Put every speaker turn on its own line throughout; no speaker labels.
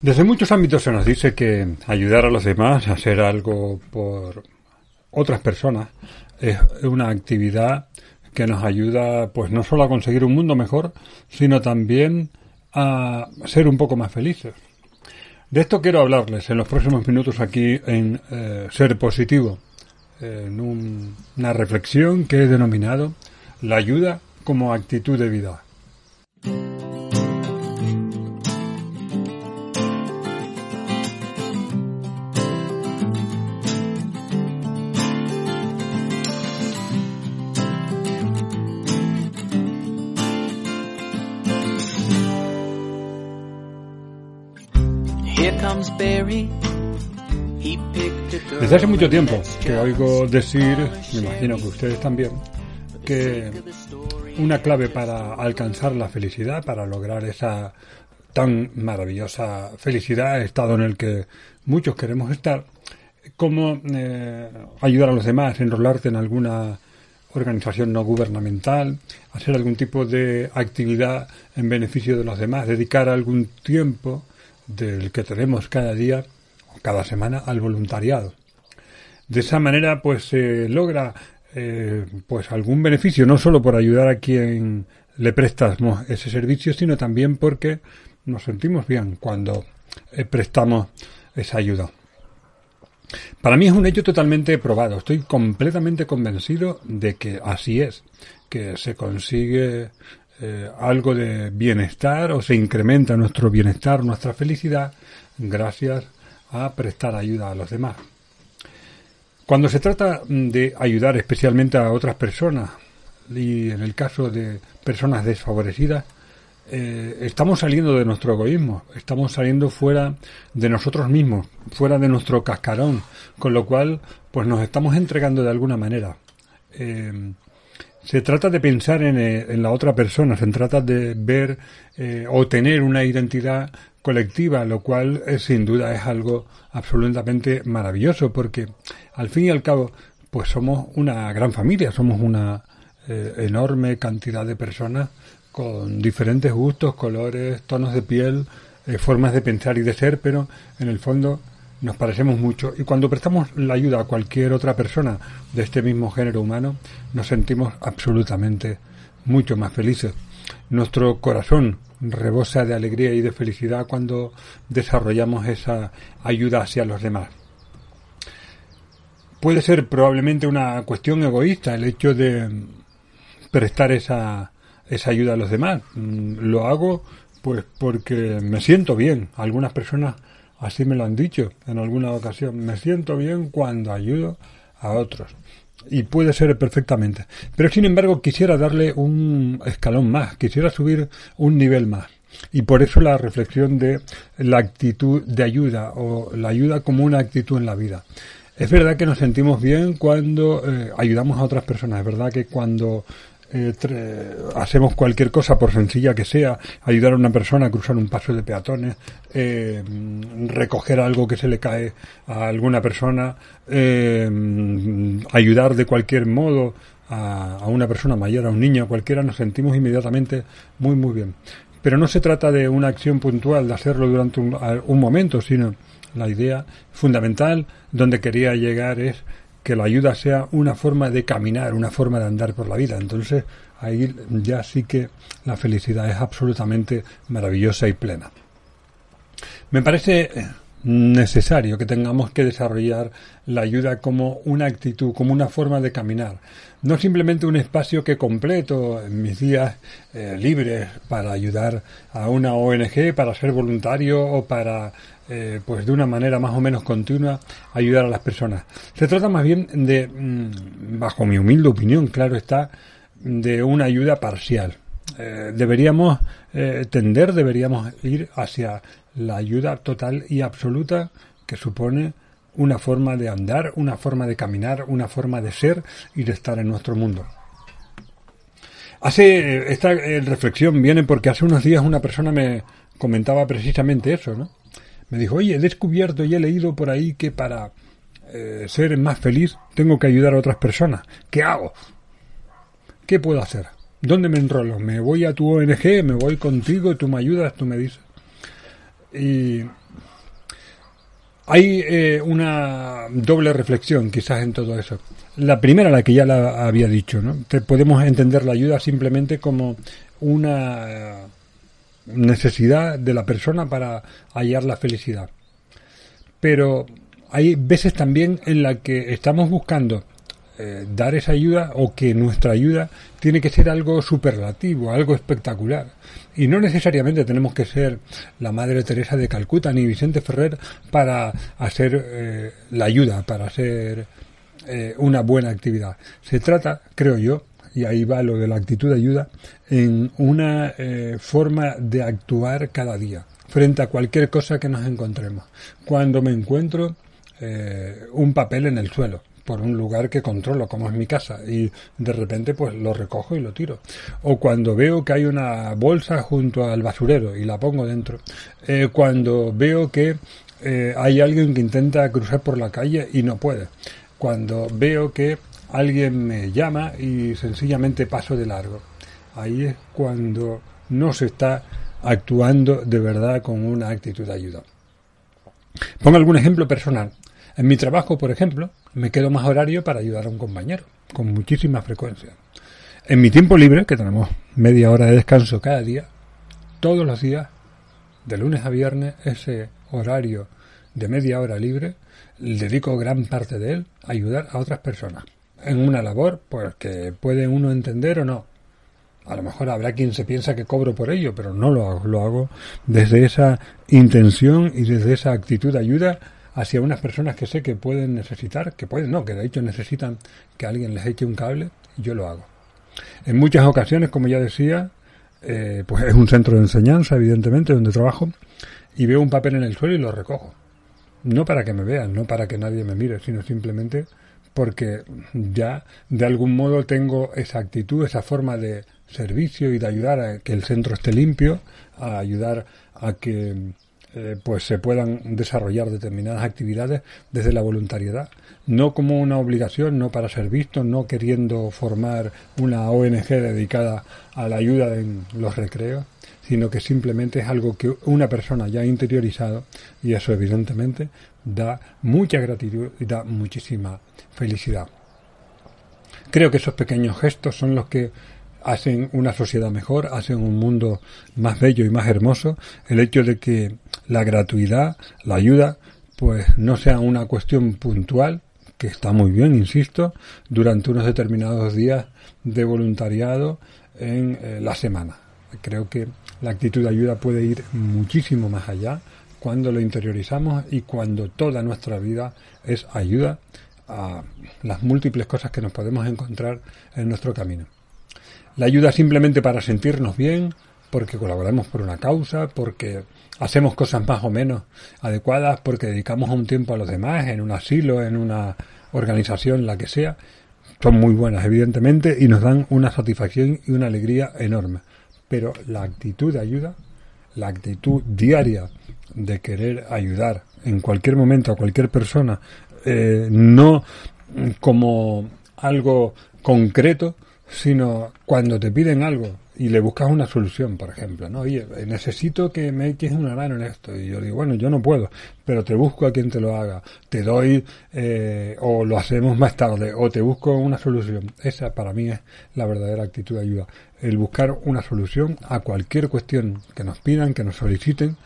Desde muchos ámbitos se nos dice que ayudar a los demás, a hacer algo por otras personas, es una actividad que nos ayuda pues no solo a conseguir un mundo mejor, sino también a ser un poco más felices. De esto quiero hablarles en los próximos minutos aquí en eh, Ser Positivo, en una reflexión que he denominado La ayuda como actitud de vida. Desde hace mucho tiempo que oigo decir, me imagino que ustedes también, que una clave para alcanzar la felicidad, para lograr esa tan maravillosa felicidad, estado en el que muchos queremos estar, como eh, ayudar a los demás, enrolarte en alguna organización no gubernamental, hacer algún tipo de actividad en beneficio de los demás, dedicar algún tiempo del que tenemos cada día o cada semana al voluntariado. De esa manera, pues se logra eh, pues algún beneficio, no solo por ayudar a quien le prestamos ese servicio, sino también porque nos sentimos bien cuando eh, prestamos esa ayuda. Para mí es un hecho totalmente probado. Estoy completamente convencido de que así es, que se consigue eh, algo de bienestar o se incrementa nuestro bienestar, nuestra felicidad, gracias a prestar ayuda a los demás. Cuando se trata de ayudar especialmente a otras personas, y en el caso de personas desfavorecidas, eh, estamos saliendo de nuestro egoísmo, estamos saliendo fuera de nosotros mismos, fuera de nuestro cascarón, con lo cual, pues nos estamos entregando de alguna manera. Eh, se trata de pensar eh, en, la otra persona, se trata de ver eh, o tener una identidad colectiva, lo cual eh, sin duda es algo absolutamente maravilloso, porque al fin y al cabo, pues somos una gran familia, somos una enorme cantidad de personas con diferentes gustos, colores, tonos de piel, formas de pensar y de ser, pero en el fondo nos parecemos mucho y cuando prestamos la ayuda a cualquier otra persona de este mismo género humano, nos sentimos absolutamente mucho más felices. Nuestro corazón rebosa de alegría y de felicidad cuando desarrollamos esa ayuda hacia los demás. Puede ser probablemente una cuestión egoísta el hecho de prestar esa, esa ayuda a los demás. Mm, lo hago pues porque me siento bien. Algunas personas Así me lo han dicho en alguna ocasión. Me siento bien cuando ayudo a otros. Y puede ser perfectamente. Pero sin embargo quisiera darle un escalón más, quisiera subir un nivel más. Y por eso la reflexión de la actitud de ayuda o la ayuda como una actitud en la vida. Es verdad que nos sentimos bien cuando eh, ayudamos a otras personas. Es verdad que cuando eh, hacemos cualquier cosa, por sencilla que sea, ayudar a una persona a cruzar un paso de peatones, eh, recoger algo que se le cae a alguna persona, eh, ayudar de cualquier modo a, una persona mayor, a un niño, cualquiera, nos sentimos inmediatamente muy, muy bien. Pero no se trata de una acción puntual, de hacerlo durante un momento, sino la idea fundamental donde quería llegar es que la ayuda sea una forma de caminar, una forma de andar por la vida. Entonces ahí ya sí que la felicidad es absolutamente maravillosa y plena. Me parece necesario que tengamos que desarrollar la ayuda como una actitud, como una forma de caminar. No simplemente un espacio que completo en mis días eh, libres para ayudar a una ONG, para ser voluntario o para eh, pues de una manera más o menos continua ayudar a las personas. Se trata más bien de, mm, bajo mi humilde opinión, claro está, de una ayuda parcial. Eh, deberíamos eh, tender, deberíamos ir hacia la ayuda total y absoluta que supone una forma de andar, una forma de caminar, una forma de ser y de estar en nuestro mundo. Hace esta reflexión viene porque hace unos días una persona me comentaba precisamente eso, ¿no? Me dijo, oye, he descubierto y he leído por ahí que para eh, ser más feliz tengo que ayudar a otras personas. ¿Qué hago? ¿Qué puedo hacer? ¿Dónde me enrolo? ¿Me voy a tu ONG? ¿Me voy contigo? ¿Tú me ayudas? ¿Tú me dices? Y hay eh, una doble reflexión quizás en todo eso. La primera, la que ya la había dicho, ¿no? podemos entender la ayuda simplemente como una necesidad de la persona para hallar la felicidad. Pero hay veces también en la que estamos buscando eh, dar esa ayuda o que nuestra ayuda tiene que ser algo superlativo, algo espectacular. Y no necesariamente tenemos que ser la Madre Teresa de Calcuta ni Vicente Ferrer para hacer eh, la ayuda, para hacer eh, una buena actividad. Se trata, creo yo, y ahí va lo de la actitud de ayuda, en una forma de actuar cada día frente a cualquier cosa que nos encontremos. Cuando me encuentro un papel en el suelo, por un lugar que controlo, como es mi casa, y de repente pues lo recojo y lo tiro. O cuando veo que hay una bolsa junto al basurero y la pongo dentro. Eh, cuando veo que eh, hay alguien que intenta cruzar por la calle y no puede. Cuando veo que alguien me llama y sencillamente paso de largo. Ahí es cuando no se está actuando de verdad con una actitud de ayuda. Pongo algún ejemplo personal. En mi trabajo, por ejemplo, me quedo más horario para ayudar a un compañero, con muchísima frecuencia. En mi tiempo libre, que tenemos media hora de descanso cada día, todos los días, de lunes a viernes, ese horario de media hora libre, dedico gran parte de él a ayudar a otras personas. En una labor, pues que puede uno entender o no. A lo mejor habrá quien se piensa que cobro por ello, pero no lo hago. Lo hago desde esa intención y desde esa actitud de ayuda hacia unas personas que sé que pueden necesitar, que pueden, no, que de hecho necesitan que alguien les eche un cable, yo lo hago. En muchas ocasiones, como ya decía, eh, pues es un centro de enseñanza, evidentemente, donde trabajo, y veo un papel en el suelo y lo recojo. No para que me vean, no para que nadie me mire, sino simplemente porque ya de algún modo tengo esa actitud, esa forma de servicio y de ayudar a que el centro esté limpio, a ayudar a que eh, pues se puedan desarrollar determinadas actividades desde la voluntariedad, no como una obligación, no para ser visto, no queriendo formar una ONG dedicada a la ayuda en los recreos, sino que simplemente es algo que una persona ya ha interiorizado y eso evidentemente da mucha gratitud y da muchísima felicidad. Creo que esos pequeños gestos son los que hacen una sociedad mejor, hacen un mundo más bello y más hermoso, el hecho de que la gratuidad, la ayuda, pues no sea una cuestión puntual, que está muy bien, insisto, durante unos determinados días de voluntariado en eh, la semana. Creo que la actitud de ayuda puede ir muchísimo más allá cuando lo interiorizamos y cuando toda nuestra vida es ayuda a las múltiples cosas que nos podemos encontrar en nuestro camino. La ayuda simplemente para sentirnos bien, porque colaboramos por una causa, porque hacemos cosas más o menos adecuadas, porque dedicamos un tiempo a los demás, en un asilo, en una organización, la que sea, son muy buenas, evidentemente, y nos dan una satisfacción y una alegría enorme. Pero la actitud de ayuda, la actitud diaria de querer ayudar en cualquier momento a cualquier persona, eh, no como algo concreto, sino cuando te piden algo y le buscas una solución, por ejemplo, ¿no? Oye, necesito que me eches una mano en esto. Y yo digo, bueno, yo no puedo, pero te busco a quien te lo haga. Te doy, eh, o lo hacemos más tarde, o te busco una solución. Esa para mí es la verdadera actitud de ayuda. El buscar una solución a cualquier cuestión que nos pidan, que nos soliciten,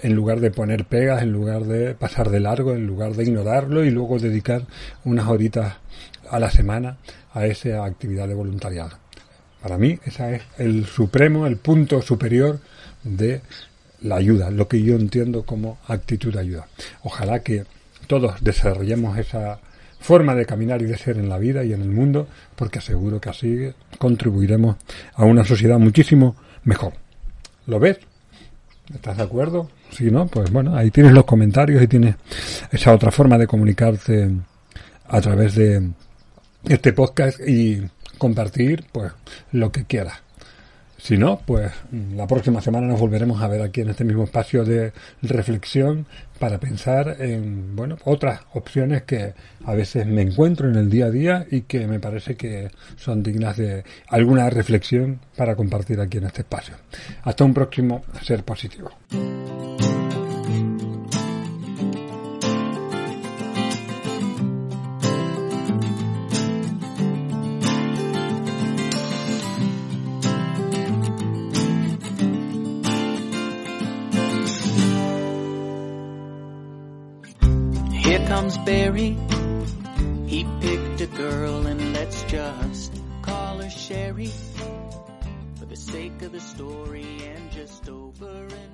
en lugar de poner pegas, en lugar de pasar de largo, en lugar de ignorarlo y luego dedicar unas horitas a la semana a esa actividad de voluntariado. Para mí, ese es el supremo, el punto superior de la ayuda, lo que yo entiendo como actitud de ayuda. Ojalá que todos desarrollemos esa forma de caminar y de ser en la vida y en el mundo, porque aseguro que así contribuiremos a una sociedad muchísimo mejor. ¿Lo ves? ¿Estás de acuerdo? Si no, pues bueno, ahí tienes los comentarios y tienes esa otra forma de comunicarte a través de este podcast y compartir pues lo que quieras. Si no, pues la próxima semana nos volveremos a ver aquí en este mismo espacio de reflexión para pensar en bueno otras opciones que a veces me encuentro en el día a día y que me parece que son dignas de alguna reflexión para compartir aquí en este espacio. Hasta un próximo ser positivo.
Comes Barry. He picked a girl and let's just call her Sherry. For the sake of the story and just over and